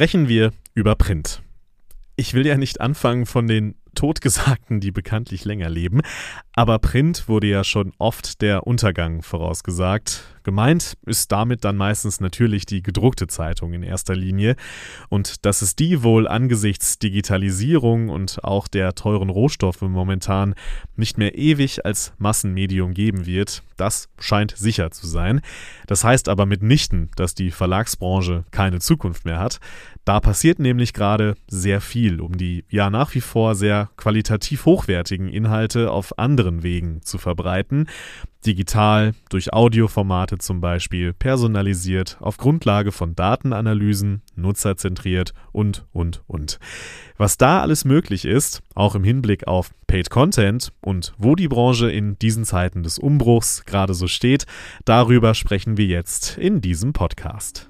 sprechen wir über Print. Ich will ja nicht anfangen von den Totgesagten, die bekanntlich länger leben. Aber Print wurde ja schon oft der Untergang vorausgesagt. Gemeint ist damit dann meistens natürlich die gedruckte Zeitung in erster Linie. Und dass es die wohl angesichts Digitalisierung und auch der teuren Rohstoffe momentan nicht mehr ewig als Massenmedium geben wird, das scheint sicher zu sein. Das heißt aber mitnichten, dass die Verlagsbranche keine Zukunft mehr hat. Da passiert nämlich gerade sehr viel, um die ja nach wie vor sehr qualitativ hochwertigen Inhalte auf anderen Wegen zu verbreiten. Digital, durch Audioformate zum Beispiel, personalisiert, auf Grundlage von Datenanalysen, nutzerzentriert und, und, und. Was da alles möglich ist, auch im Hinblick auf Paid Content und wo die Branche in diesen Zeiten des Umbruchs gerade so steht, darüber sprechen wir jetzt in diesem Podcast.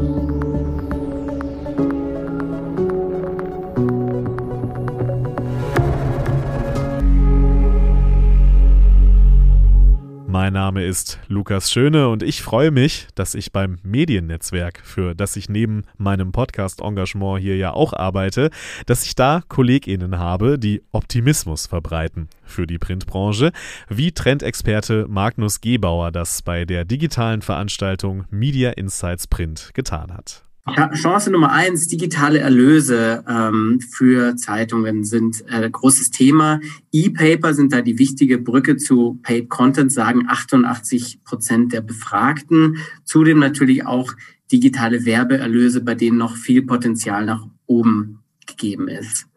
Mein Name ist Lukas Schöne und ich freue mich, dass ich beim Mediennetzwerk, für das ich neben meinem Podcast-Engagement hier ja auch arbeite, dass ich da KollegInnen habe, die Optimismus verbreiten für die Printbranche, wie Trendexperte Magnus Gebauer das bei der digitalen Veranstaltung Media Insights Print getan hat. Chance Nummer eins, digitale Erlöse ähm, für Zeitungen sind äh, großes Thema. E-Paper sind da die wichtige Brücke zu Paid Content, sagen 88 Prozent der Befragten. Zudem natürlich auch digitale Werbeerlöse, bei denen noch viel Potenzial nach oben gegeben ist.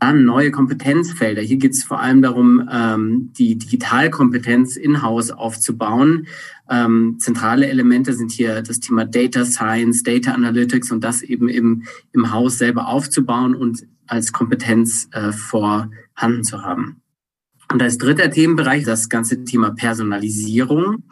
Dann neue Kompetenzfelder. Hier geht es vor allem darum, ähm, die Digitalkompetenz in-house aufzubauen. Ähm, zentrale Elemente sind hier das Thema Data Science, Data Analytics und das eben im, im Haus selber aufzubauen und als Kompetenz äh, vorhanden zu haben. Und als dritter Themenbereich das ganze Thema Personalisierung.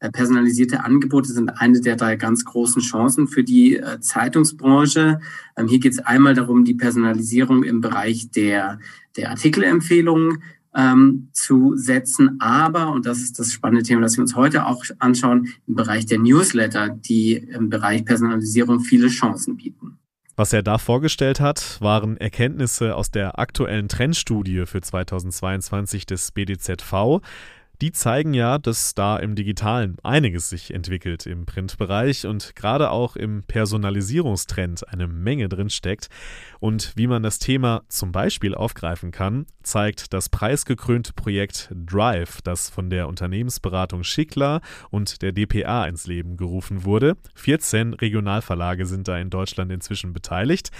Äh, personalisierte Angebote sind eine der drei ganz großen Chancen für die äh, Zeitungsbranche. Ähm, hier geht es einmal darum, die Personalisierung im Bereich der, der Artikelempfehlungen ähm, zu setzen, aber, und das ist das spannende Thema, das wir uns heute auch anschauen, im Bereich der Newsletter, die im Bereich Personalisierung viele Chancen bieten. Was er da vorgestellt hat, waren Erkenntnisse aus der aktuellen Trendstudie für 2022 des BDZV die zeigen ja, dass da im digitalen einiges sich entwickelt im Printbereich und gerade auch im Personalisierungstrend eine Menge drin steckt. Und wie man das Thema zum Beispiel aufgreifen kann, zeigt das preisgekrönte Projekt Drive, das von der Unternehmensberatung Schickler und der DPA ins Leben gerufen wurde. 14 Regionalverlage sind da in Deutschland inzwischen beteiligt.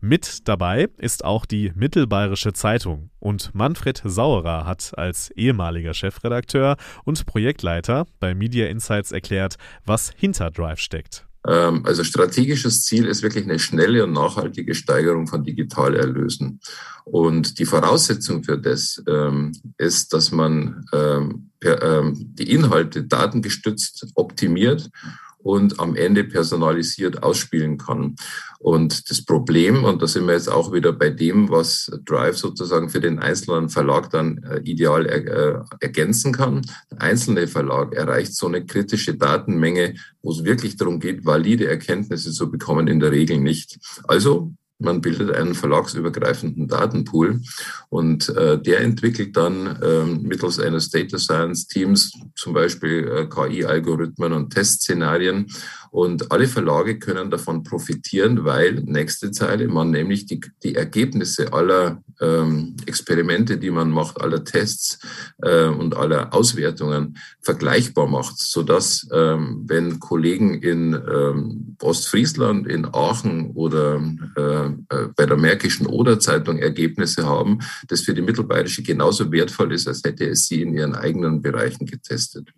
Mit dabei ist auch die Mittelbayerische Zeitung und Manfred Sauerer hat als ehemaliger Chefredakteur und Projektleiter bei Media Insights erklärt, was hinter Drive steckt. Ähm, also strategisches Ziel ist wirklich eine schnelle und nachhaltige Steigerung von Digitalerlösen. Und die Voraussetzung für das ähm, ist, dass man ähm, per, ähm, die Inhalte datengestützt optimiert und am Ende personalisiert ausspielen kann. Und das Problem, und da sind wir jetzt auch wieder bei dem, was Drive sozusagen für den einzelnen Verlag dann äh, ideal er, äh, ergänzen kann. Der einzelne Verlag erreicht so eine kritische Datenmenge, wo es wirklich darum geht, valide Erkenntnisse zu bekommen, in der Regel nicht. Also man bildet einen verlagsübergreifenden Datenpool und äh, der entwickelt dann ähm, mittels eines Data Science Teams zum Beispiel äh, KI-Algorithmen und Testszenarien und alle Verlage können davon profitieren, weil, nächste Zeile, man nämlich die, die Ergebnisse aller ähm, Experimente, die man macht, aller Tests äh, und aller Auswertungen vergleichbar macht, sodass, ähm, wenn Kollegen in ähm, Ostfriesland, in Aachen oder äh, äh, bei der Märkischen Oder Zeitung Ergebnisse haben, das für die Mittelbayerische genauso wertvoll ist, als hätte es sie in ihren eigenen Bereichen getestet.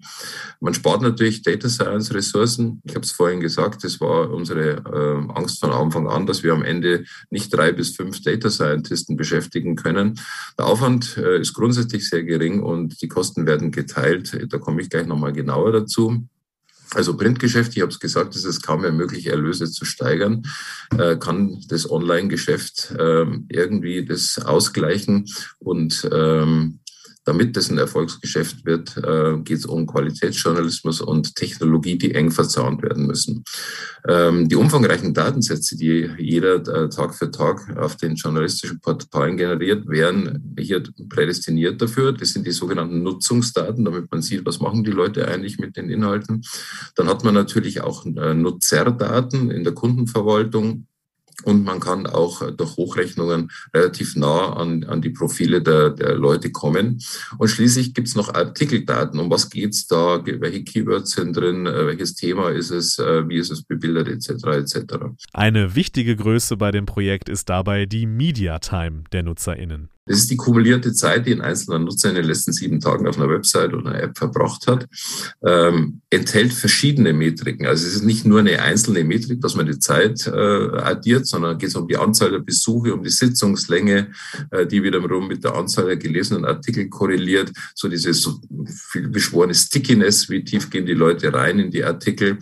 Man spart natürlich Data Science Ressourcen. Ich habe es vorhin gesagt, das war unsere äh, Angst von Anfang an, dass wir am Ende nicht drei bis fünf Data Scientisten beschäftigen können. Der Aufwand äh, ist grundsätzlich sehr gering und die Kosten werden geteilt. Da komme ich gleich nochmal genauer dazu. Also Printgeschäft, ich habe es gesagt, es ist kaum mehr möglich, Erlöse zu steigern. Äh, kann das Online-Geschäft äh, irgendwie das ausgleichen und ähm, damit das ein Erfolgsgeschäft wird, äh, geht es um Qualitätsjournalismus und Technologie, die eng verzahnt werden müssen. Ähm, die umfangreichen Datensätze, die jeder äh, Tag für Tag auf den journalistischen Portalen generiert, wären hier prädestiniert dafür. Das sind die sogenannten Nutzungsdaten, damit man sieht, was machen die Leute eigentlich mit den Inhalten. Dann hat man natürlich auch äh, Nutzerdaten in der Kundenverwaltung. Und man kann auch äh, durch Hochrechnungen relativ nah an, an die Profile der, der Leute kommen. Und schließlich gibt es noch Artikeldaten. Um was geht's da? Welche Keywords sind drin? Äh, welches Thema ist es? Äh, wie ist es bebildert? Etc. etc. Eine wichtige Größe bei dem Projekt ist dabei die Media Time der NutzerInnen. Das ist die kumulierte Zeit, die ein einzelner Nutzer in den letzten sieben Tagen auf einer Website oder einer App verbracht hat, ähm, enthält verschiedene Metriken. Also es ist nicht nur eine einzelne Metrik, dass man die Zeit äh, addiert, sondern geht es um die Anzahl der Besuche, um die Sitzungslänge, äh, die wiederum mit der Anzahl der gelesenen Artikel korreliert. So diese so viel beschworene Stickiness, wie tief gehen die Leute rein in die Artikel.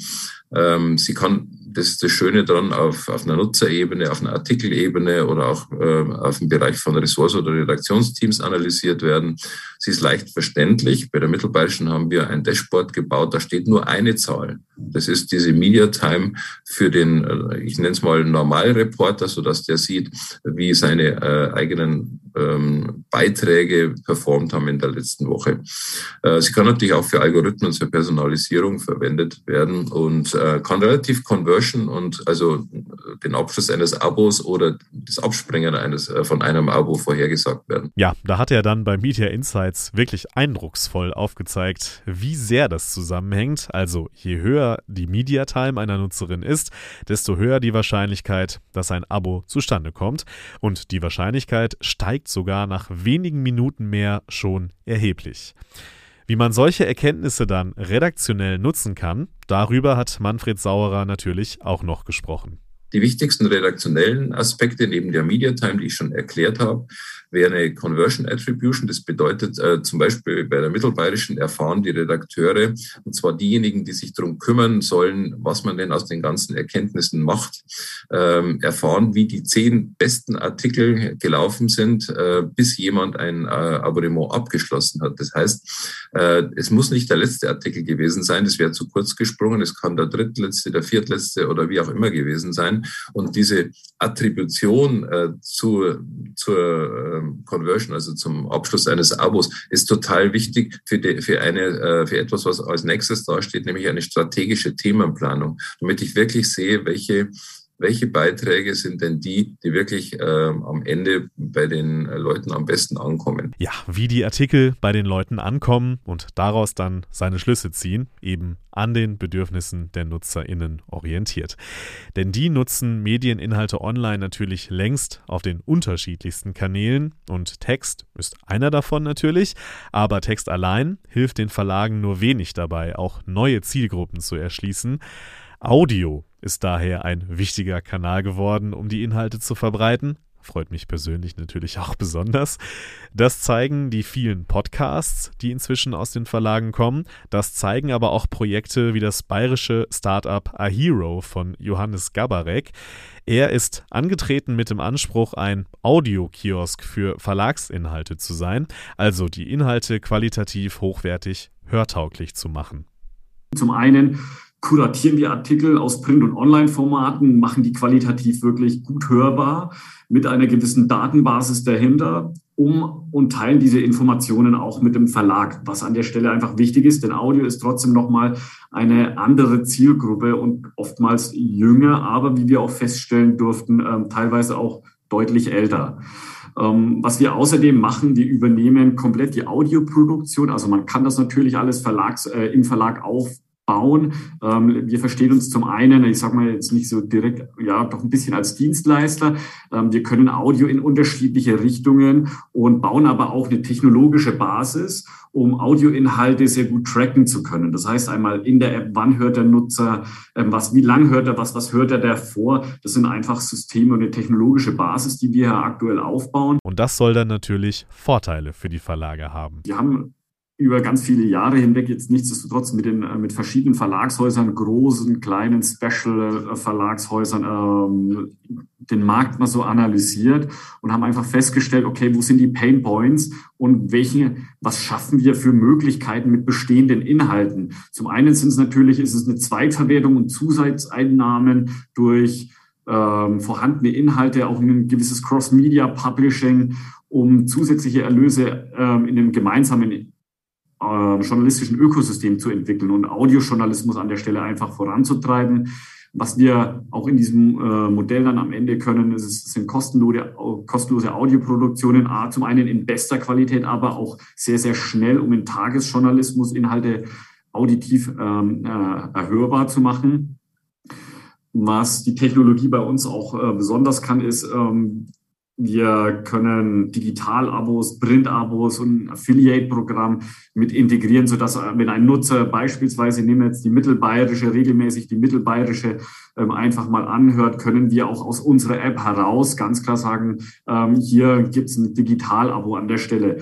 Ähm, sie kann das ist das Schöne daran, auf, auf einer Nutzerebene, auf einer Artikelebene oder auch äh, auf dem Bereich von Ressource- oder Redaktionsteams analysiert werden. Sie ist leicht verständlich. Bei der Mittelbayerischen haben wir ein Dashboard gebaut, da steht nur eine Zahl. Das ist diese Media Time für den, äh, ich nenne es mal Normalreporter, sodass der sieht, wie seine äh, eigenen ähm, Beiträge performt haben in der letzten Woche. Äh, sie kann natürlich auch für Algorithmen zur Personalisierung verwendet werden und äh, kann relativ Conversion und also den Abschluss eines Abos oder das Abspringen eines äh, von einem Abo vorhergesagt werden. Ja, da hat er dann bei Media Insights wirklich eindrucksvoll aufgezeigt, wie sehr das zusammenhängt. Also je höher die Media Time einer Nutzerin ist, desto höher die Wahrscheinlichkeit, dass ein Abo zustande kommt. Und die Wahrscheinlichkeit steigt sogar nach wenigen Minuten mehr schon erheblich. Wie man solche Erkenntnisse dann redaktionell nutzen kann, darüber hat Manfred Sauerer natürlich auch noch gesprochen. Die wichtigsten redaktionellen Aspekte neben der Media Time, die ich schon erklärt habe, wäre eine Conversion Attribution. Das bedeutet äh, zum Beispiel bei der Mittelbayerischen erfahren die Redakteure, und zwar diejenigen, die sich darum kümmern sollen, was man denn aus den ganzen Erkenntnissen macht, ähm, erfahren, wie die zehn besten Artikel gelaufen sind, äh, bis jemand ein äh, Abonnement abgeschlossen hat. Das heißt, äh, es muss nicht der letzte Artikel gewesen sein, das wäre zu kurz gesprungen, es kann der drittletzte, der viertletzte oder wie auch immer gewesen sein. Und diese Attribution äh, zu, zur ähm, Conversion, also zum Abschluss eines Abos, ist total wichtig für, die, für, eine, äh, für etwas, was als nächstes dasteht, nämlich eine strategische Themenplanung, damit ich wirklich sehe, welche welche Beiträge sind denn die, die wirklich äh, am Ende bei den äh, Leuten am besten ankommen? Ja, wie die Artikel bei den Leuten ankommen und daraus dann seine Schlüsse ziehen, eben an den Bedürfnissen der NutzerInnen orientiert. Denn die nutzen Medieninhalte online natürlich längst auf den unterschiedlichsten Kanälen und Text ist einer davon natürlich, aber Text allein hilft den Verlagen nur wenig dabei, auch neue Zielgruppen zu erschließen. Audio ist daher ein wichtiger Kanal geworden, um die Inhalte zu verbreiten. Freut mich persönlich natürlich auch besonders. Das zeigen die vielen Podcasts, die inzwischen aus den Verlagen kommen. Das zeigen aber auch Projekte wie das bayerische Startup Ahero von Johannes Gabarek. Er ist angetreten mit dem Anspruch, ein Audiokiosk für Verlagsinhalte zu sein, also die Inhalte qualitativ hochwertig hörtauglich zu machen. Zum einen kuratieren wir Artikel aus Print- und Online-Formaten, machen die qualitativ wirklich gut hörbar mit einer gewissen Datenbasis dahinter, um und teilen diese Informationen auch mit dem Verlag, was an der Stelle einfach wichtig ist, denn Audio ist trotzdem nochmal eine andere Zielgruppe und oftmals jünger, aber wie wir auch feststellen durften, ähm, teilweise auch deutlich älter. Ähm, was wir außerdem machen, wir übernehmen komplett die Audioproduktion. Also man kann das natürlich alles Verlags, äh, im Verlag auf, bauen. Ähm, wir verstehen uns zum einen, ich sage mal jetzt nicht so direkt, ja, doch ein bisschen als Dienstleister. Ähm, wir können Audio in unterschiedliche Richtungen und bauen aber auch eine technologische Basis, um Audioinhalte sehr gut tracken zu können. Das heißt einmal in der App, wann hört der Nutzer ähm, was, wie lang hört er was, was hört er davor. Das sind einfach Systeme und eine technologische Basis, die wir aktuell aufbauen. Und das soll dann natürlich Vorteile für die Verlage haben. Wir haben über ganz viele Jahre hinweg jetzt nichtsdestotrotz mit den mit verschiedenen Verlagshäusern, großen, kleinen Special-Verlagshäusern ähm, den Markt mal so analysiert und haben einfach festgestellt, okay, wo sind die Pain Points und welche, was schaffen wir für Möglichkeiten mit bestehenden Inhalten? Zum einen sind es natürlich, ist es eine Zweitverwertung und Zusatzeinnahmen durch ähm, vorhandene Inhalte, auch ein gewisses Cross-Media-Publishing, um zusätzliche Erlöse ähm, in einem gemeinsamen äh, journalistischen Ökosystem zu entwickeln und Audiojournalismus an der Stelle einfach voranzutreiben. Was wir auch in diesem äh, Modell dann am Ende können, ist, sind kostenlose, kostenlose Audioproduktionen, A, zum einen in bester Qualität, aber auch sehr, sehr schnell, um in Tagesjournalismus Inhalte auditiv ähm, äh, erhörbar zu machen. Was die Technologie bei uns auch äh, besonders kann, ist, ähm, wir können Digital-Abos, Print-Abos und Affiliate-Programm mit integrieren, sodass, äh, wenn ein Nutzer beispielsweise, nehmen wir jetzt die mittelbayerische, regelmäßig die mittelbayerische ähm, einfach mal anhört, können wir auch aus unserer App heraus ganz klar sagen, ähm, hier gibt es ein Digital-Abo an der Stelle.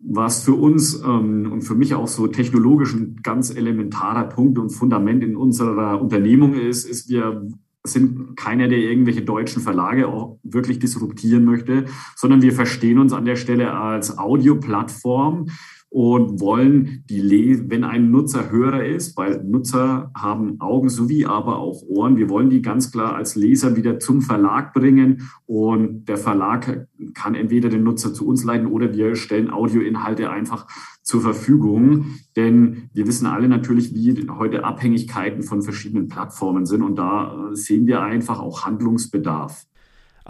Was für uns ähm, und für mich auch so technologisch ein ganz elementarer Punkt und Fundament in unserer Unternehmung ist, ist, wir sind keiner, der irgendwelche deutschen Verlage auch wirklich disruptieren möchte, sondern wir verstehen uns an der Stelle als Audioplattform, und wollen die, wenn ein Nutzer Hörer ist, weil Nutzer haben Augen sowie aber auch Ohren, wir wollen die ganz klar als Leser wieder zum Verlag bringen und der Verlag kann entweder den Nutzer zu uns leiten oder wir stellen Audioinhalte einfach zur Verfügung, denn wir wissen alle natürlich, wie heute Abhängigkeiten von verschiedenen Plattformen sind und da sehen wir einfach auch Handlungsbedarf.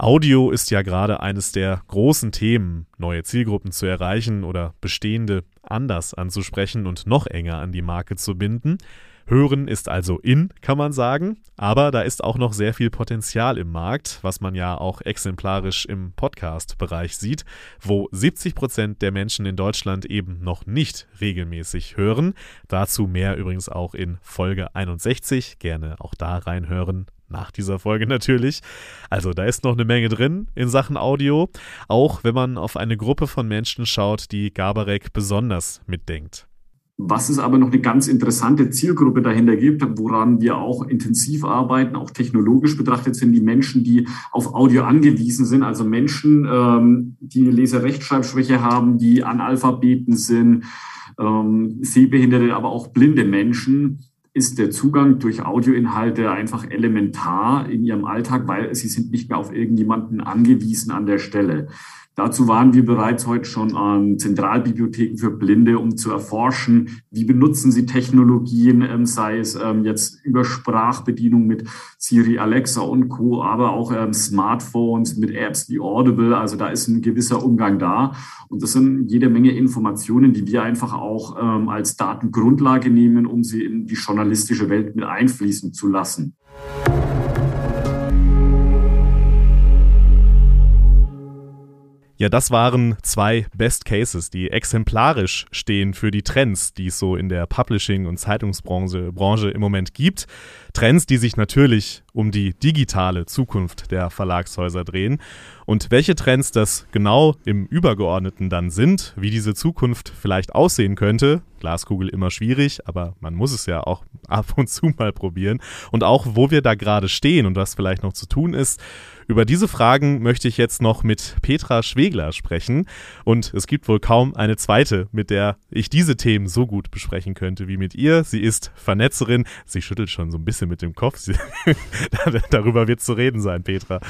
Audio ist ja gerade eines der großen Themen, neue Zielgruppen zu erreichen oder bestehende anders anzusprechen und noch enger an die Marke zu binden. Hören ist also in, kann man sagen, aber da ist auch noch sehr viel Potenzial im Markt, was man ja auch exemplarisch im Podcast-Bereich sieht, wo 70 Prozent der Menschen in Deutschland eben noch nicht regelmäßig hören. Dazu mehr übrigens auch in Folge 61. Gerne auch da reinhören nach dieser Folge natürlich. Also da ist noch eine Menge drin in Sachen Audio, auch wenn man auf eine Gruppe von Menschen schaut, die Gabarek besonders mitdenkt. Was es aber noch eine ganz interessante Zielgruppe dahinter gibt, woran wir auch intensiv arbeiten, auch technologisch betrachtet, sind die Menschen, die auf Audio angewiesen sind. Also Menschen, ähm, die eine Leserechtschreibschwäche haben, die Analphabeten sind, ähm, Sehbehinderte, aber auch blinde Menschen, ist der Zugang durch Audioinhalte einfach elementar in ihrem Alltag, weil sie sind nicht mehr auf irgendjemanden angewiesen an der Stelle. Dazu waren wir bereits heute schon an Zentralbibliotheken für Blinde, um zu erforschen, wie benutzen sie Technologien, ähm, sei es ähm, jetzt über Sprachbedienung mit Siri, Alexa und Co., aber auch ähm, Smartphones mit Apps wie Audible. Also da ist ein gewisser Umgang da. Und das sind jede Menge Informationen, die wir einfach auch als Datengrundlage nehmen, um sie in die journalistische Welt mit einfließen zu lassen. Ja, das waren zwei Best Cases, die exemplarisch stehen für die Trends, die es so in der Publishing- und Zeitungsbranche Branche im Moment gibt. Trends, die sich natürlich um die digitale Zukunft der Verlagshäuser drehen. Und welche Trends das genau im Übergeordneten dann sind, wie diese Zukunft vielleicht aussehen könnte, Glaskugel immer schwierig, aber man muss es ja auch ab und zu mal probieren. Und auch, wo wir da gerade stehen und was vielleicht noch zu tun ist, über diese Fragen möchte ich jetzt noch mit Petra Schwegler sprechen. Und es gibt wohl kaum eine zweite, mit der ich diese Themen so gut besprechen könnte wie mit ihr. Sie ist Vernetzerin. Sie schüttelt schon so ein bisschen mit dem Kopf. Sie Darüber wird zu reden sein, Petra.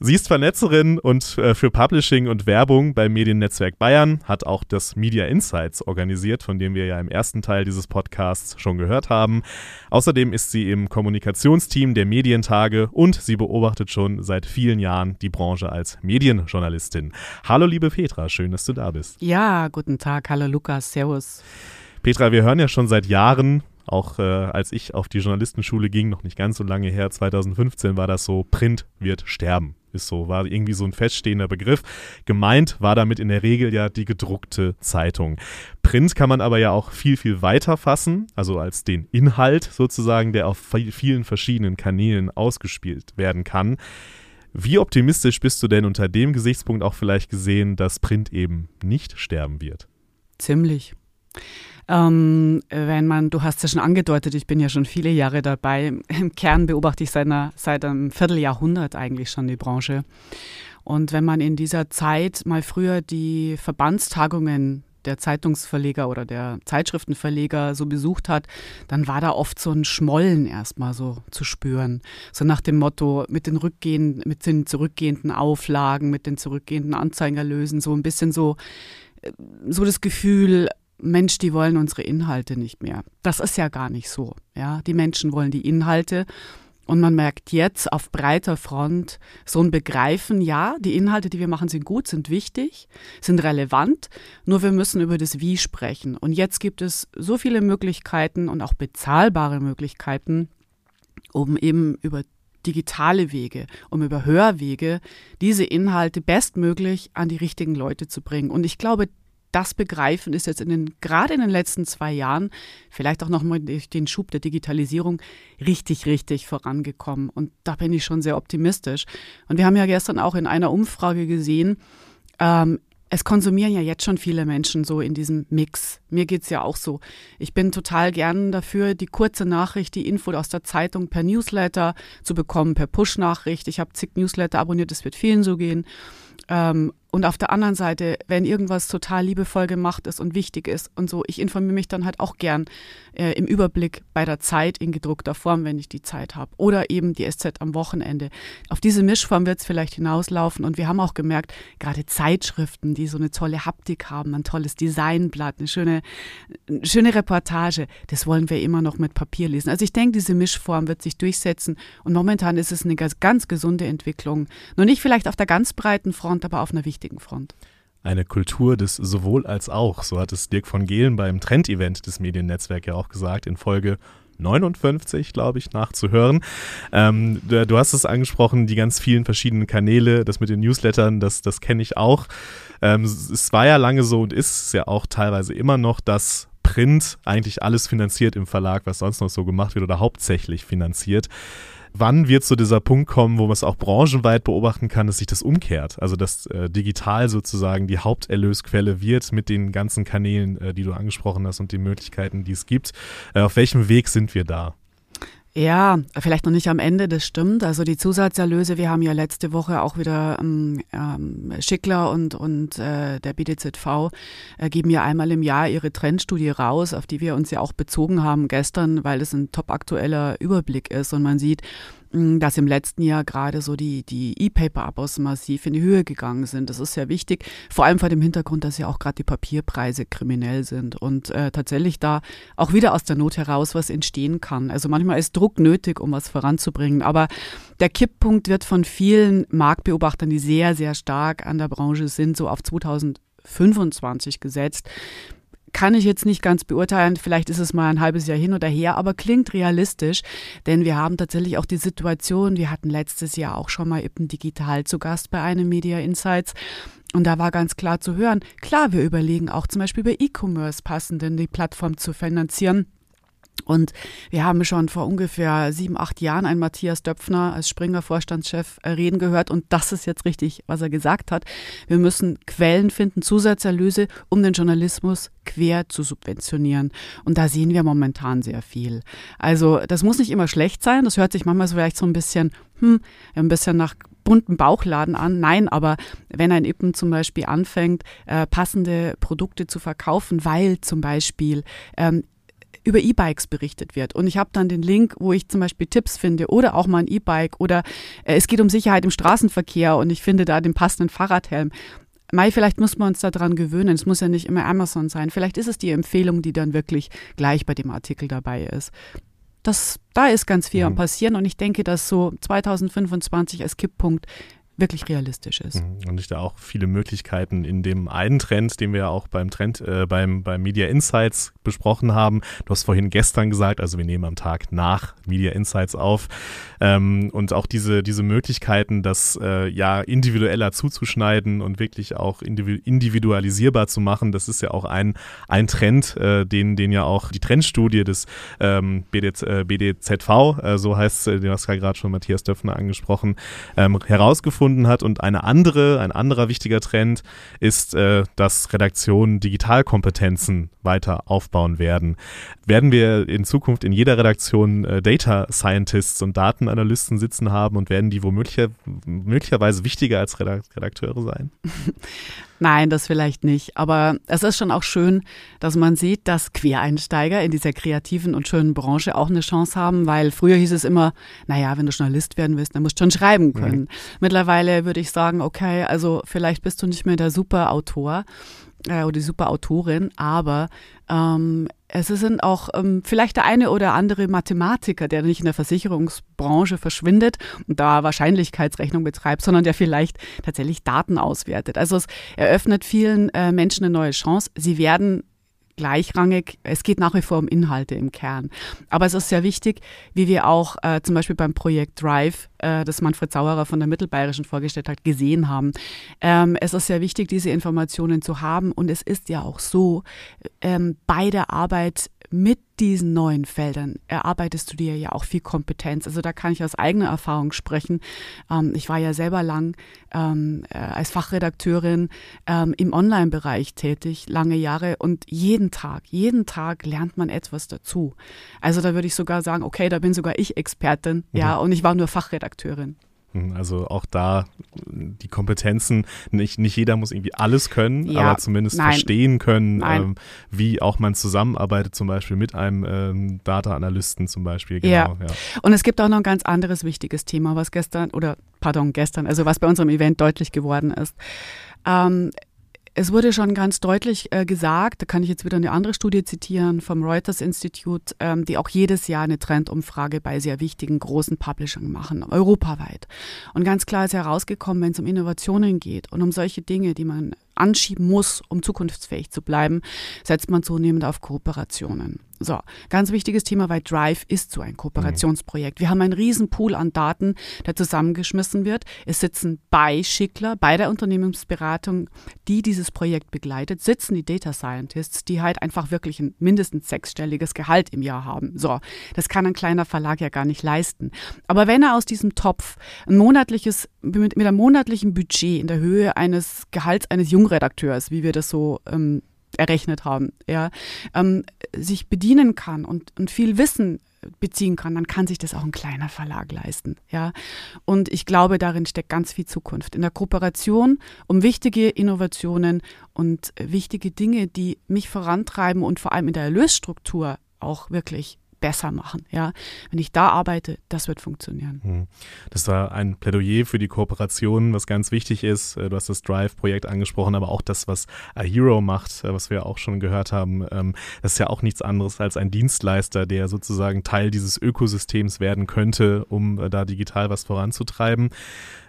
Sie ist Vernetzerin und äh, für Publishing und Werbung beim Mediennetzwerk Bayern, hat auch das Media Insights organisiert, von dem wir ja im ersten Teil dieses Podcasts schon gehört haben. Außerdem ist sie im Kommunikationsteam der Medientage und sie beobachtet schon seit vielen Jahren die Branche als Medienjournalistin. Hallo liebe Petra, schön, dass du da bist. Ja, guten Tag, hallo Lukas, servus. Petra, wir hören ja schon seit Jahren auch äh, als ich auf die Journalistenschule ging, noch nicht ganz so lange her, 2015 war das so, Print wird sterben. Ist so, war irgendwie so ein feststehender Begriff. Gemeint war damit in der Regel ja die gedruckte Zeitung. Print kann man aber ja auch viel, viel weiter fassen, also als den Inhalt sozusagen, der auf vielen verschiedenen Kanälen ausgespielt werden kann. Wie optimistisch bist du denn unter dem Gesichtspunkt auch vielleicht gesehen, dass Print eben nicht sterben wird? Ziemlich. Ähm, wenn man, du hast ja schon angedeutet, ich bin ja schon viele Jahre dabei. Im Kern beobachte ich seit, einer, seit einem Vierteljahrhundert eigentlich schon die Branche. Und wenn man in dieser Zeit mal früher die Verbandstagungen der Zeitungsverleger oder der Zeitschriftenverleger so besucht hat, dann war da oft so ein Schmollen erstmal so zu spüren. So nach dem Motto, mit den rückgehenden, mit den zurückgehenden Auflagen, mit den zurückgehenden Anzeigerlösen, so ein bisschen so, äh, so das Gefühl, Mensch, die wollen unsere Inhalte nicht mehr. Das ist ja gar nicht so. Ja, die Menschen wollen die Inhalte. Und man merkt jetzt auf breiter Front so ein Begreifen, ja, die Inhalte, die wir machen, sind gut, sind wichtig, sind relevant, nur wir müssen über das Wie sprechen. Und jetzt gibt es so viele Möglichkeiten und auch bezahlbare Möglichkeiten, um eben über digitale Wege, um über Hörwege diese Inhalte bestmöglich an die richtigen Leute zu bringen. Und ich glaube, das Begreifen ist jetzt in den, gerade in den letzten zwei Jahren, vielleicht auch nochmal durch den Schub der Digitalisierung, richtig, richtig vorangekommen. Und da bin ich schon sehr optimistisch. Und wir haben ja gestern auch in einer Umfrage gesehen, ähm, es konsumieren ja jetzt schon viele Menschen so in diesem Mix. Mir geht es ja auch so. Ich bin total gern dafür, die kurze Nachricht, die Info aus der Zeitung per Newsletter zu bekommen, per Push-Nachricht. Ich habe zig Newsletter abonniert, das wird vielen so gehen. Ähm, und auf der anderen Seite, wenn irgendwas total liebevoll gemacht ist und wichtig ist und so, ich informiere mich dann halt auch gern äh, im Überblick bei der Zeit in gedruckter Form, wenn ich die Zeit habe. Oder eben die SZ am Wochenende. Auf diese Mischform wird es vielleicht hinauslaufen. Und wir haben auch gemerkt, gerade Zeitschriften, die so eine tolle Haptik haben, ein tolles Designblatt, eine schöne, eine schöne Reportage, das wollen wir immer noch mit Papier lesen. Also ich denke, diese Mischform wird sich durchsetzen. Und momentan ist es eine ganz, ganz gesunde Entwicklung. Nur nicht vielleicht auf der ganz breiten Front, aber auf einer wichtigen wichtigen Front. Eine Kultur des sowohl als auch, so hat es Dirk von Gehlen beim Trendevent des Mediennetzwerks ja auch gesagt, in Folge 59, glaube ich, nachzuhören. Ähm, du, du, hast es angesprochen, die ganz vielen verschiedenen Kanäle, das mit den Newslettern, das, das kenne ich auch. Ähm, es war ja lange so und ist es ja auch teilweise immer noch, dass Print eigentlich alles finanziert im Verlag, was sonst noch so gemacht wird oder hauptsächlich finanziert. Wann wird so dieser Punkt kommen, wo man es auch branchenweit beobachten kann, dass sich das umkehrt? Also dass äh, digital sozusagen die Haupterlösquelle wird mit den ganzen Kanälen, äh, die du angesprochen hast und den Möglichkeiten, die es gibt. Äh, auf welchem Weg sind wir da? Ja, vielleicht noch nicht am Ende, das stimmt. Also die Zusatzerlöse, wir haben ja letzte Woche auch wieder ähm, ähm, Schickler und, und äh, der BDZV äh, geben ja einmal im Jahr ihre Trendstudie raus, auf die wir uns ja auch bezogen haben gestern, weil es ein top aktueller Überblick ist und man sieht, dass im letzten Jahr gerade so die, die E-Paper-Abos massiv in die Höhe gegangen sind. Das ist sehr wichtig, vor allem vor dem Hintergrund, dass ja auch gerade die Papierpreise kriminell sind und äh, tatsächlich da auch wieder aus der Not heraus was entstehen kann. Also manchmal ist Druck nötig, um was voranzubringen, aber der Kipppunkt wird von vielen Marktbeobachtern, die sehr, sehr stark an der Branche sind, so auf 2025 gesetzt kann ich jetzt nicht ganz beurteilen. Vielleicht ist es mal ein halbes Jahr hin oder her, aber klingt realistisch, denn wir haben tatsächlich auch die Situation, wir hatten letztes Jahr auch schon mal eben digital zu Gast bei einem Media Insights. Und da war ganz klar zu hören, klar, wir überlegen auch zum Beispiel über E-Commerce passend die Plattform zu finanzieren. Und wir haben schon vor ungefähr sieben, acht Jahren einen Matthias Döpfner als Springer-Vorstandschef äh, reden gehört. Und das ist jetzt richtig, was er gesagt hat. Wir müssen Quellen finden, Zusatzerlöse, um den Journalismus quer zu subventionieren. Und da sehen wir momentan sehr viel. Also das muss nicht immer schlecht sein. Das hört sich manchmal so vielleicht so ein bisschen, hm, ein bisschen nach bunten Bauchladen an. Nein, aber wenn ein Ippen zum Beispiel anfängt, äh, passende Produkte zu verkaufen, weil zum Beispiel ähm, über E-Bikes berichtet wird. Und ich habe dann den Link, wo ich zum Beispiel Tipps finde oder auch mal ein E-Bike oder äh, es geht um Sicherheit im Straßenverkehr und ich finde da den passenden Fahrradhelm. Mai, vielleicht muss man uns daran gewöhnen. Es muss ja nicht immer Amazon sein. Vielleicht ist es die Empfehlung, die dann wirklich gleich bei dem Artikel dabei ist. Das, da ist ganz viel am mhm. passieren und ich denke, dass so 2025 als Kipppunkt wirklich realistisch ist. Mhm. Und ich da auch viele Möglichkeiten in dem einen Trend, den wir ja auch beim Trend, äh, beim, beim Media Insights besprochen haben. Du hast vorhin gestern gesagt, also wir nehmen am Tag nach Media Insights auf. Ähm, und auch diese, diese Möglichkeiten, das äh, ja individueller zuzuschneiden und wirklich auch individualisierbar zu machen, das ist ja auch ein, ein Trend, äh, den, den ja auch die Trendstudie des ähm, BDZ, äh, BDZV, äh, so heißt es, du hast ja gerade schon Matthias Döpfner angesprochen, ähm, herausgefunden stattgefunden hat. Und eine andere, ein anderer wichtiger Trend ist, äh, dass Redaktionen Digitalkompetenzen weiter aufbauen werden. Werden wir in Zukunft in jeder Redaktion äh, Data Scientists und Datenanalysten sitzen haben und werden die womöglich möglicherweise wichtiger als Redakteure sein? Nein, das vielleicht nicht. Aber es ist schon auch schön, dass man sieht, dass Quereinsteiger in dieser kreativen und schönen Branche auch eine Chance haben, weil früher hieß es immer, naja, wenn du Journalist werden willst, dann musst du schon schreiben können. Mhm. Mittlerweile würde ich sagen, okay, also vielleicht bist du nicht mehr der Superautor äh, oder die Superautorin, aber ähm, es sind auch ähm, vielleicht der eine oder andere Mathematiker, der nicht in der Versicherungsbranche verschwindet und da Wahrscheinlichkeitsrechnung betreibt, sondern der vielleicht tatsächlich Daten auswertet. Also es eröffnet vielen äh, Menschen eine neue Chance. Sie werden gleichrangig. Es geht nach wie vor um Inhalte im Kern. Aber es ist sehr wichtig, wie wir auch äh, zum Beispiel beim Projekt Drive, äh, das Manfred Sauerer von der Mittelbayerischen vorgestellt hat, gesehen haben. Ähm, es ist sehr wichtig, diese Informationen zu haben. Und es ist ja auch so, ähm, bei der Arbeit mit diesen neuen Feldern erarbeitest du dir ja auch viel Kompetenz. Also da kann ich aus eigener Erfahrung sprechen. Ähm, ich war ja selber lang ähm, äh, als Fachredakteurin ähm, im Online-Bereich tätig, lange Jahre und jeden Tag, jeden Tag lernt man etwas dazu. Also da würde ich sogar sagen, okay, da bin sogar ich Expertin, mhm. ja, und ich war nur Fachredakteurin. Also auch da die Kompetenzen, nicht, nicht jeder muss irgendwie alles können, ja, aber zumindest nein, verstehen können, ähm, wie auch man zusammenarbeitet, zum Beispiel mit einem ähm, Data-Analysten zum Beispiel. Genau, ja. ja. Und es gibt auch noch ein ganz anderes wichtiges Thema, was gestern, oder pardon, gestern, also was bei unserem Event deutlich geworden ist. Ähm, es wurde schon ganz deutlich äh, gesagt, da kann ich jetzt wieder eine andere Studie zitieren vom Reuters Institute, ähm, die auch jedes Jahr eine Trendumfrage bei sehr wichtigen großen Publishern machen, europaweit. Und ganz klar ist herausgekommen, wenn es um Innovationen geht und um solche Dinge, die man anschieben muss, um zukunftsfähig zu bleiben, setzt man zunehmend auf Kooperationen. So, ganz wichtiges Thema, weil Drive ist so ein Kooperationsprojekt. Wir haben einen riesen Pool an Daten, der zusammengeschmissen wird. Es sitzen bei Schickler, bei der Unternehmensberatung, die dieses Projekt begleitet, sitzen die Data Scientists, die halt einfach wirklich ein mindestens sechsstelliges Gehalt im Jahr haben. So, das kann ein kleiner Verlag ja gar nicht leisten. Aber wenn er aus diesem Topf ein monatliches, mit, mit einem monatlichen Budget in der Höhe eines Gehalts eines Jungredakteurs, wie wir das so ähm, errechnet haben, ja, ähm, sich bedienen kann und, und viel Wissen beziehen kann, dann kann sich das auch ein kleiner Verlag leisten. Ja? Und ich glaube, darin steckt ganz viel Zukunft. In der Kooperation um wichtige Innovationen und wichtige Dinge, die mich vorantreiben und vor allem in der Erlösstruktur auch wirklich besser machen. Ja, wenn ich da arbeite, das wird funktionieren. Hm. Das war ein Plädoyer für die Kooperation, was ganz wichtig ist. Äh, du hast das Drive-Projekt angesprochen, aber auch das, was A Hero macht, äh, was wir auch schon gehört haben, ähm, das ist ja auch nichts anderes als ein Dienstleister, der sozusagen Teil dieses Ökosystems werden könnte, um äh, da digital was voranzutreiben.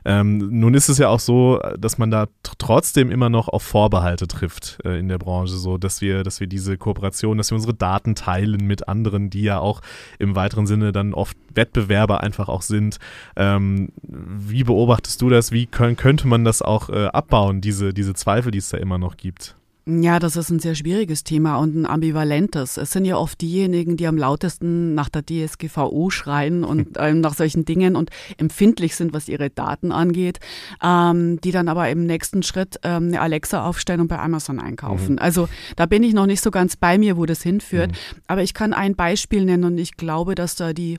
Ähm, nun ist es ja auch so, dass man da trotzdem immer noch auf Vorbehalte trifft äh, in der Branche, so dass wir, dass wir diese Kooperation, dass wir unsere Daten teilen mit anderen, die ja auch im weiteren Sinne dann oft Wettbewerber einfach auch sind. Ähm, wie beobachtest du das? Wie können, könnte man das auch äh, abbauen, diese, diese Zweifel, die es da immer noch gibt? Ja, das ist ein sehr schwieriges Thema und ein ambivalentes. Es sind ja oft diejenigen, die am lautesten nach der DSGVO schreien und ähm, nach solchen Dingen und empfindlich sind, was ihre Daten angeht, ähm, die dann aber im nächsten Schritt ähm, eine Alexa aufstellen und bei Amazon einkaufen. Mhm. Also da bin ich noch nicht so ganz bei mir, wo das hinführt. Mhm. Aber ich kann ein Beispiel nennen und ich glaube, dass da die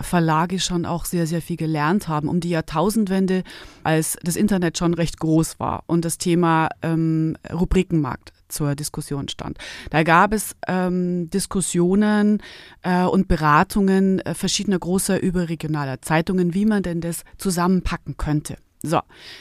Verlage schon auch sehr, sehr viel gelernt haben um die Jahrtausendwende, als das Internet schon recht groß war und das Thema ähm, Rubrikenmarkt zur Diskussion stand. Da gab es ähm, Diskussionen äh, und Beratungen äh, verschiedener großer überregionaler Zeitungen, wie man denn das zusammenpacken könnte. So,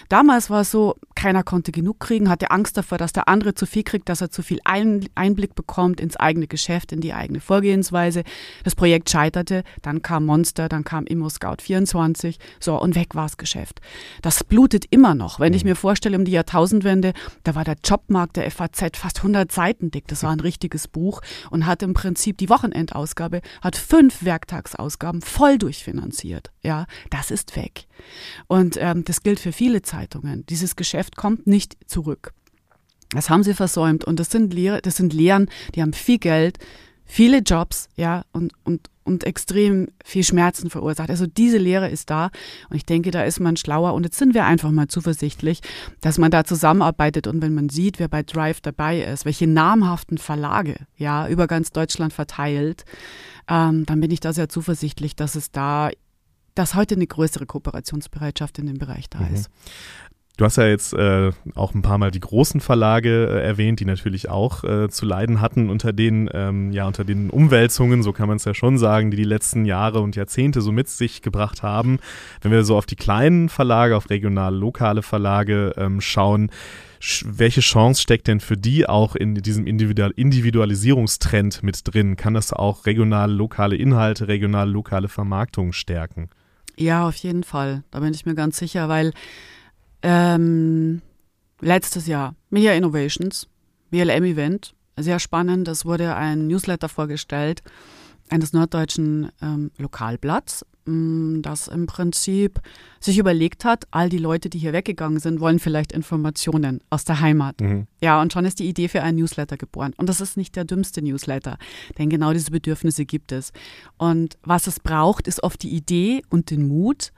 damals war es so, keiner konnte genug kriegen, hatte Angst davor, dass der andere zu viel kriegt, dass er zu viel Einblick bekommt ins eigene Geschäft, in die eigene Vorgehensweise. Das Projekt scheiterte, dann kam Monster, dann kam Immo Scout 24, so und weg war das Geschäft. Das blutet immer noch. Wenn ich mhm. mir vorstelle, um die Jahrtausendwende, da war der Jobmarkt der FAZ fast 100 Seiten dick. Das war ein richtiges Buch und hat im Prinzip die Wochenendausgabe, hat fünf Werktagsausgaben voll durchfinanziert. Ja, das ist weg. Und ähm, das gilt für viele Zeitungen. Dieses Geschäft kommt nicht zurück. Das haben sie versäumt und das sind, Lehre, das sind Lehren, die haben viel Geld, viele Jobs, ja, und, und, und extrem viel Schmerzen verursacht. Also diese Lehre ist da und ich denke, da ist man schlauer und jetzt sind wir einfach mal zuversichtlich, dass man da zusammenarbeitet und wenn man sieht, wer bei Drive dabei ist, welche namhaften Verlage, ja, über ganz Deutschland verteilt, ähm, dann bin ich da sehr zuversichtlich, dass es da dass heute eine größere Kooperationsbereitschaft in dem Bereich da mhm. ist. Du hast ja jetzt äh, auch ein paar Mal die großen Verlage äh, erwähnt, die natürlich auch äh, zu leiden hatten unter den, ähm, ja, unter den Umwälzungen, so kann man es ja schon sagen, die die letzten Jahre und Jahrzehnte so mit sich gebracht haben. Wenn wir so auf die kleinen Verlage, auf regionale, lokale Verlage ähm, schauen, welche Chance steckt denn für die auch in diesem Individual Individualisierungstrend mit drin? Kann das auch regionale, lokale Inhalte, regionale, lokale Vermarktung stärken? Ja, auf jeden Fall. Da bin ich mir ganz sicher, weil ähm, letztes Jahr Media Innovations, BLM-Event, sehr spannend. Es wurde ein Newsletter vorgestellt eines norddeutschen ähm, Lokalblatts, das im Prinzip sich überlegt hat, all die Leute, die hier weggegangen sind, wollen vielleicht Informationen aus der Heimat. Mhm. Ja, und schon ist die Idee für einen Newsletter geboren. Und das ist nicht der dümmste Newsletter, denn genau diese Bedürfnisse gibt es. Und was es braucht, ist oft die Idee und den Mut,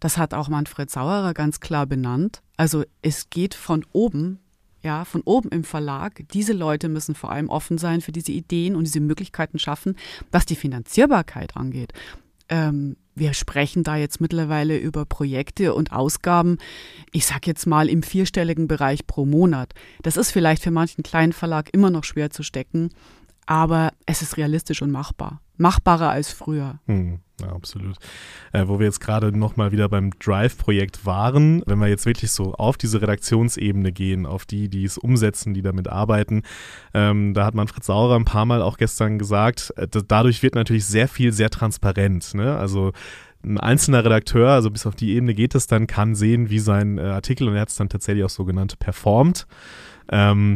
das hat auch Manfred Sauerer ganz klar benannt. Also es geht von oben, ja, von oben im Verlag. Diese Leute müssen vor allem offen sein für diese Ideen und diese Möglichkeiten schaffen, was die Finanzierbarkeit angeht. Ähm, wir sprechen da jetzt mittlerweile über Projekte und Ausgaben, ich sage jetzt mal im vierstelligen Bereich pro Monat. Das ist vielleicht für manchen kleinen Verlag immer noch schwer zu stecken, aber es ist realistisch und machbar. Machbarer als früher. Hm. Ja, absolut. Äh, wo wir jetzt gerade nochmal wieder beim Drive-Projekt waren, wenn wir jetzt wirklich so auf diese Redaktionsebene gehen, auf die, die es umsetzen, die damit arbeiten, ähm, da hat Manfred Saurer ein paar Mal auch gestern gesagt, äh, dadurch wird natürlich sehr viel sehr transparent. Ne? Also ein einzelner Redakteur, also bis auf die Ebene geht es dann, kann sehen, wie sein äh, Artikel, und er hat es dann tatsächlich auch so genannt, performt. Ähm,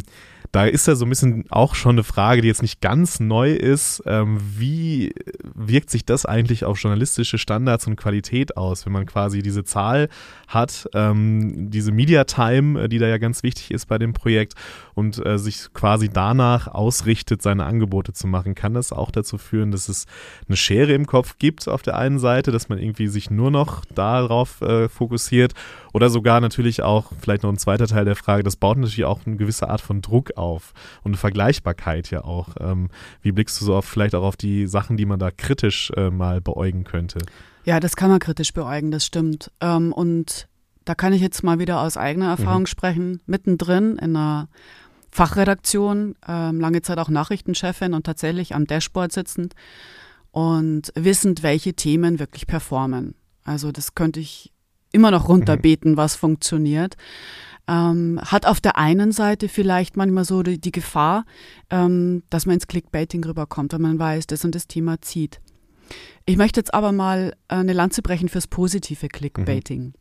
da ist ja so ein bisschen auch schon eine Frage, die jetzt nicht ganz neu ist. Ähm, wie wirkt sich das eigentlich auf journalistische Standards und Qualität aus, wenn man quasi diese Zahl hat, ähm, diese Media Time, äh, die da ja ganz wichtig ist bei dem Projekt und äh, sich quasi danach ausrichtet, seine Angebote zu machen? Kann das auch dazu führen, dass es eine Schere im Kopf gibt auf der einen Seite, dass man irgendwie sich nur noch darauf äh, fokussiert oder sogar natürlich auch, vielleicht noch ein zweiter Teil der Frage, das baut natürlich auch eine gewisse Art von Druck auf und eine Vergleichbarkeit ja auch. Ähm, wie blickst du so auf vielleicht auch auf die Sachen, die man da kritisch äh, mal beäugen könnte? Ja, das kann man kritisch beäugen, das stimmt. Ähm, und da kann ich jetzt mal wieder aus eigener Erfahrung mhm. sprechen. Mittendrin in einer Fachredaktion, ähm, lange Zeit auch Nachrichtenchefin und tatsächlich am Dashboard sitzend und wissend, welche Themen wirklich performen. Also das könnte ich immer noch runterbeten, mhm. was funktioniert ähm, hat auf der einen Seite vielleicht manchmal so die, die Gefahr, ähm, dass man ins Clickbaiting rüberkommt, wenn man weiß, das und das Thema zieht. Ich möchte jetzt aber mal eine Lanze brechen fürs positive Clickbaiting. Mhm.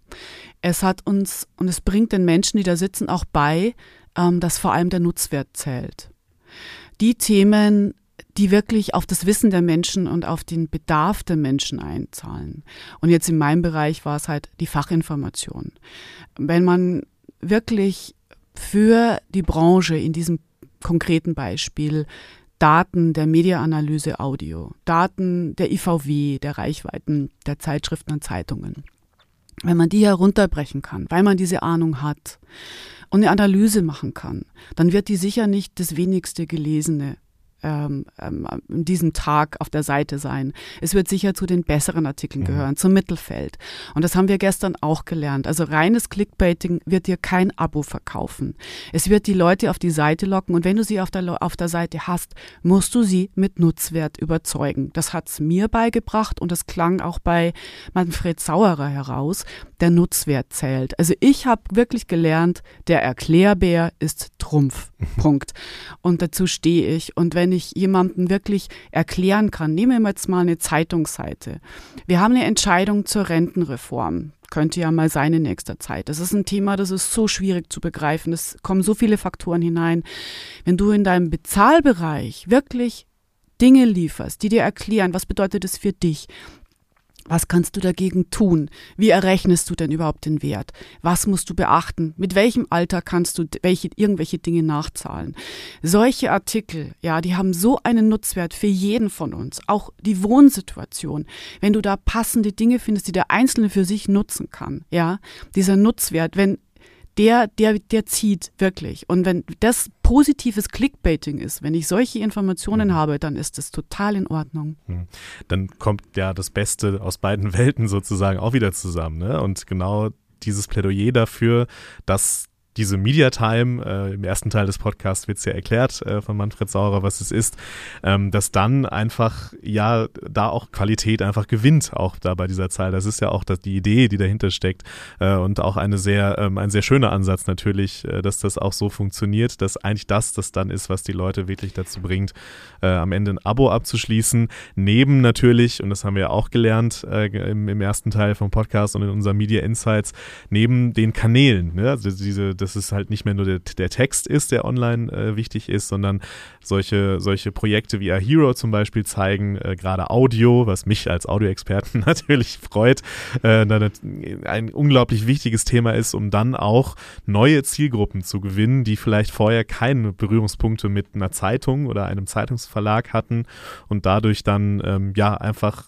Es hat uns und es bringt den Menschen, die da sitzen, auch bei, ähm, dass vor allem der Nutzwert zählt. Die Themen, die wirklich auf das Wissen der Menschen und auf den Bedarf der Menschen einzahlen. Und jetzt in meinem Bereich war es halt die Fachinformation. Wenn man wirklich für die Branche in diesem konkreten Beispiel Daten der Mediaanalyse Audio, Daten der IVW, der Reichweiten der Zeitschriften und Zeitungen. Wenn man die herunterbrechen kann, weil man diese Ahnung hat und eine Analyse machen kann, dann wird die sicher nicht das wenigste gelesene ähm, ähm, diesem Tag auf der Seite sein. Es wird sicher zu den besseren Artikeln mhm. gehören, zum Mittelfeld. Und das haben wir gestern auch gelernt. Also reines Clickbaiting wird dir kein Abo verkaufen. Es wird die Leute auf die Seite locken und wenn du sie auf der, auf der Seite hast, musst du sie mit Nutzwert überzeugen. Das hat's mir beigebracht und das klang auch bei Manfred Sauerer heraus. Der Nutzwert zählt. Also ich habe wirklich gelernt, der Erklärbär ist Trumpf. Punkt. Und dazu stehe ich. Und wenn ich jemandem wirklich erklären kann, nehmen wir jetzt mal eine Zeitungsseite. Wir haben eine Entscheidung zur Rentenreform. Könnte ja mal sein in nächster Zeit. Das ist ein Thema, das ist so schwierig zu begreifen. Es kommen so viele Faktoren hinein. Wenn du in deinem Bezahlbereich wirklich Dinge lieferst, die dir erklären, was bedeutet es für dich, Was kannst du dagegen tun? Wie errechnest du denn überhaupt den Wert? Was musst du beachten? Mit welchem Alter kannst du welche, irgendwelche Dinge nachzahlen? Solche Artikel, ja, die haben so einen Nutzwert für jeden von uns. Auch die Wohnsituation. Wenn du da passende Dinge findest, die der Einzelne für sich nutzen kann, ja, dieser Nutzwert, wenn der, der, der zieht wirklich. Und wenn das positives Clickbaiting ist, wenn ich solche Informationen mhm. habe, dann ist das total in Ordnung. Mhm. Dann kommt ja das Beste aus beiden Welten sozusagen auch wieder zusammen. Ne? Und genau dieses Plädoyer dafür, dass diese Media Time, äh, im ersten Teil des Podcasts wird es ja erklärt äh, von Manfred Saurer, was es ist, ähm, dass dann einfach, ja, da auch Qualität einfach gewinnt, auch da bei dieser Zahl. Das ist ja auch das, die Idee, die dahinter steckt äh, und auch eine sehr, ähm, ein sehr schöner Ansatz natürlich, äh, dass das auch so funktioniert, dass eigentlich das das dann ist, was die Leute wirklich dazu bringt, äh, am Ende ein Abo abzuschließen. Neben natürlich, und das haben wir ja auch gelernt äh, im, im ersten Teil vom Podcast und in unseren Media Insights, neben den Kanälen, ne? also diese, das dass es halt nicht mehr nur der, der Text ist, der online äh, wichtig ist, sondern solche, solche Projekte wie A Hero zum Beispiel zeigen, äh, gerade Audio, was mich als Audioexperten natürlich freut, äh, ein unglaublich wichtiges Thema ist, um dann auch neue Zielgruppen zu gewinnen, die vielleicht vorher keine Berührungspunkte mit einer Zeitung oder einem Zeitungsverlag hatten und dadurch dann ähm, ja einfach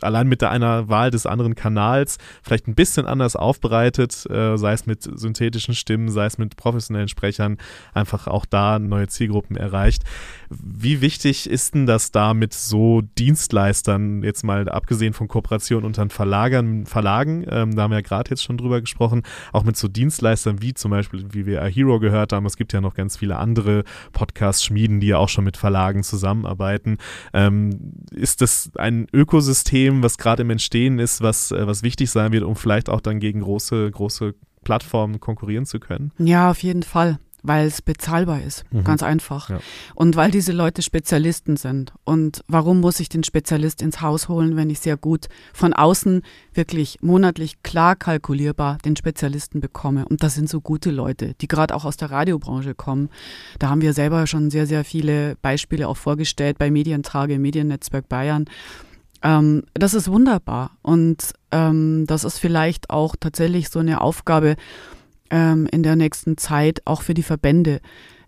allein mit der einer Wahl des anderen Kanals vielleicht ein bisschen anders aufbereitet, äh, sei es mit synthetischen Stimmen, sei es mit professionellen Sprechern, einfach auch da neue Zielgruppen erreicht. Wie wichtig ist denn das da mit so Dienstleistern, jetzt mal abgesehen von Kooperationen unter Verlagern, Verlagen, ähm, da haben wir ja gerade jetzt schon drüber gesprochen, auch mit so Dienstleistern wie zum Beispiel, wie wir A Hero gehört haben, es gibt ja noch ganz viele andere Podcast-Schmieden, die ja auch schon mit Verlagen zusammenarbeiten. Ähm, ist das ein Ökosystem, was gerade im Entstehen ist, was, äh, was wichtig sein wird, um vielleicht auch dann gegen große, große Plattformen konkurrieren zu können? Ja, auf jeden Fall weil es bezahlbar ist, mhm. ganz einfach. Ja. Und weil diese Leute Spezialisten sind. Und warum muss ich den Spezialist ins Haus holen, wenn ich sehr gut von außen wirklich monatlich klar kalkulierbar den Spezialisten bekomme? Und das sind so gute Leute, die gerade auch aus der Radiobranche kommen. Da haben wir selber schon sehr, sehr viele Beispiele auch vorgestellt bei Medientrage, Mediennetzwerk Bayern. Ähm, das ist wunderbar. Und ähm, das ist vielleicht auch tatsächlich so eine Aufgabe ähm, in der nächsten Zeit, auch für die Verbände,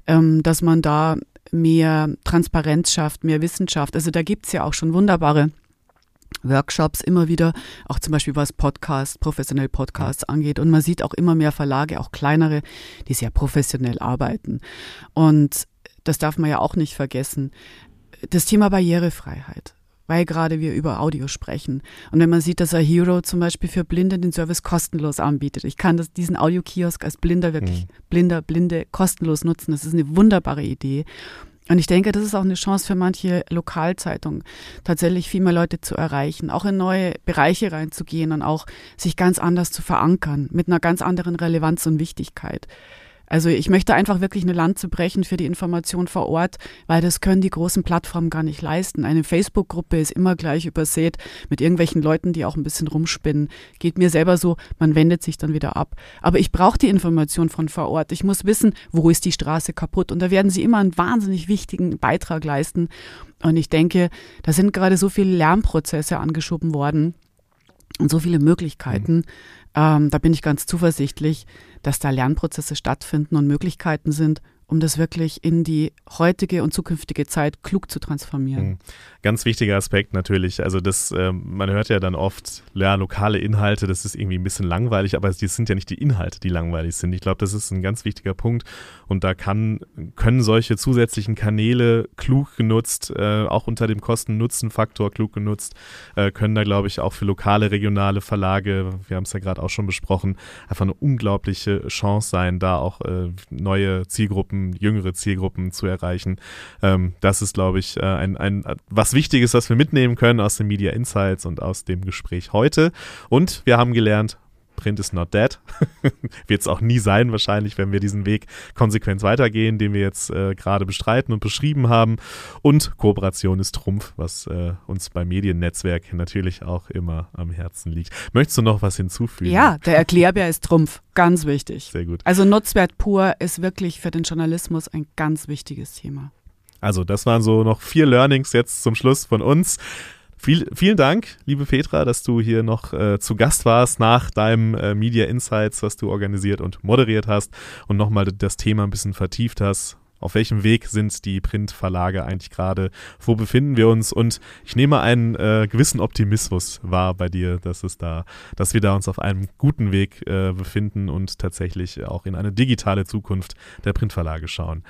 ähm, dass man da mehr Transparenz schafft, mehr Wissenschaft. Also da gibt's ja auch schon wunderbare Workshops immer wieder, auch zum Beispiel was Podcasts, professionell Podcasts angeht. Und man sieht auch immer mehr Verlage, auch kleinere, die sehr professionell arbeiten. Und das darf man ja auch nicht vergessen. Das Thema Barrierefreiheit weil gerade wir über Audio sprechen. Und wenn man sieht, dass ein Hero zum Beispiel für Blinde den Service kostenlos anbietet. Ich kann das, diesen Audiokiosk als Blinder wirklich, mhm. Blinder, Blinde kostenlos nutzen. Das ist eine wunderbare Idee. Und ich denke, das ist auch eine Chance für manche Lokalzeitungen, tatsächlich viel mehr Leute zu erreichen, auch in neue Bereiche reinzugehen und auch sich ganz anders zu verankern, mit einer ganz anderen Relevanz und Wichtigkeit. Also ich möchte einfach wirklich eine Lanze brechen für die Information vor Ort, weil das können die großen Plattformen gar nicht leisten. Eine Facebook-Gruppe ist immer gleich übersät mit irgendwelchen Leuten, die auch ein bisschen rumspinnen. Geht mir selber so, man wendet sich dann wieder ab. Aber ich brauche die Information von vor Ort. Ich muss wissen, wo ist die Straße kaputt. Und da werden sie immer einen wahnsinnig wichtigen Beitrag leisten. Und ich denke, da sind gerade so viele Lernprozesse angeschoben worden und so viele Möglichkeiten. Mhm. Ähm, da bin ich ganz zuversichtlich, dass da Lernprozesse stattfinden und Möglichkeiten sind, um das wirklich in die heutige und zukünftige Zeit klug zu transformieren. Mhm. Ganz wichtiger Aspekt natürlich. Also das, äh, man hört ja dann oft, ja, lokale Inhalte, das ist irgendwie ein bisschen langweilig, aber es sind ja nicht die Inhalte, die langweilig sind. Ich glaube, das ist ein ganz wichtiger Punkt. Und da kann, können solche zusätzlichen Kanäle klug genutzt, äh, auch unter dem Kosten-Nutzen-Faktor klug genutzt, äh, können da, glaube ich, auch für lokale, regionale Verlage, wir haben es ja gerade auch schon besprochen, einfach eine unglaubliche Chance sein, da auch äh, neue Zielgruppen, jüngere Zielgruppen zu erreichen. Ähm, das ist, glaube ich, äh, ein, ein was Wichtiges, was wir mitnehmen können aus den Media Insights und aus dem Gespräch heute. Und wir haben gelernt, Print is not dead. Wird es auch nie sein, wahrscheinlich, wenn wir diesen Weg konsequent weitergehen, den wir jetzt äh, gerade bestreiten und beschrieben haben. Und Kooperation ist Trumpf, was äh, uns beim Mediennetzwerk natürlich auch immer am Herzen liegt. Möchtest du noch was hinzufügen? Ja, der Erklärbär ist Trumpf. Ganz wichtig. Sehr gut. Also Nutzwert pur ist wirklich für den Journalismus ein ganz wichtiges Thema. Also das waren so noch vier Learnings jetzt zum Schluss von uns. Viel, vielen Dank, liebe Petra, dass du hier noch äh, zu Gast warst nach deinem äh, Media Insights, was du organisiert und moderiert hast und nochmal das Thema ein bisschen vertieft hast. Auf welchem Weg sind die Printverlage eigentlich gerade? Wo befinden wir uns? Und ich nehme einen äh, gewissen Optimismus wahr bei dir, dass es da, dass wir da uns auf einem guten Weg äh, befinden und tatsächlich auch in eine digitale Zukunft der Printverlage schauen.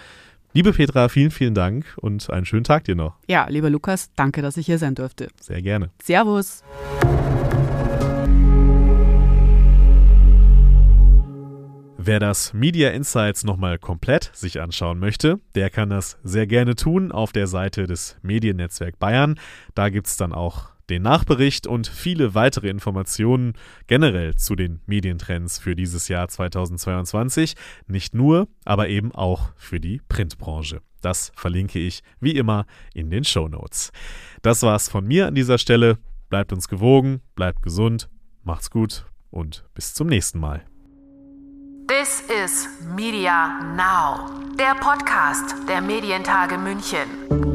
Liebe Petra, vielen, vielen Dank und einen schönen Tag dir noch. Ja, lieber Lukas, danke, dass ich hier sein durfte. Sehr gerne. Servus. Wer das Media Insights nochmal komplett sich anschauen möchte, der kann das sehr gerne tun auf der Seite des Mediennetzwerk Bayern. Da gibt es dann auch den Nachbericht und viele weitere Informationen generell zu den Medientrends für dieses Jahr 2022. Nicht nur, aber eben auch für die Printbranche. Das verlinke ich wie immer in den Show Notes. Das war's von mir an dieser Stelle. Bleibt uns gewogen, bleibt gesund, macht's gut und bis zum nächsten Mal. This is Media Now, der Podcast der Medientage München.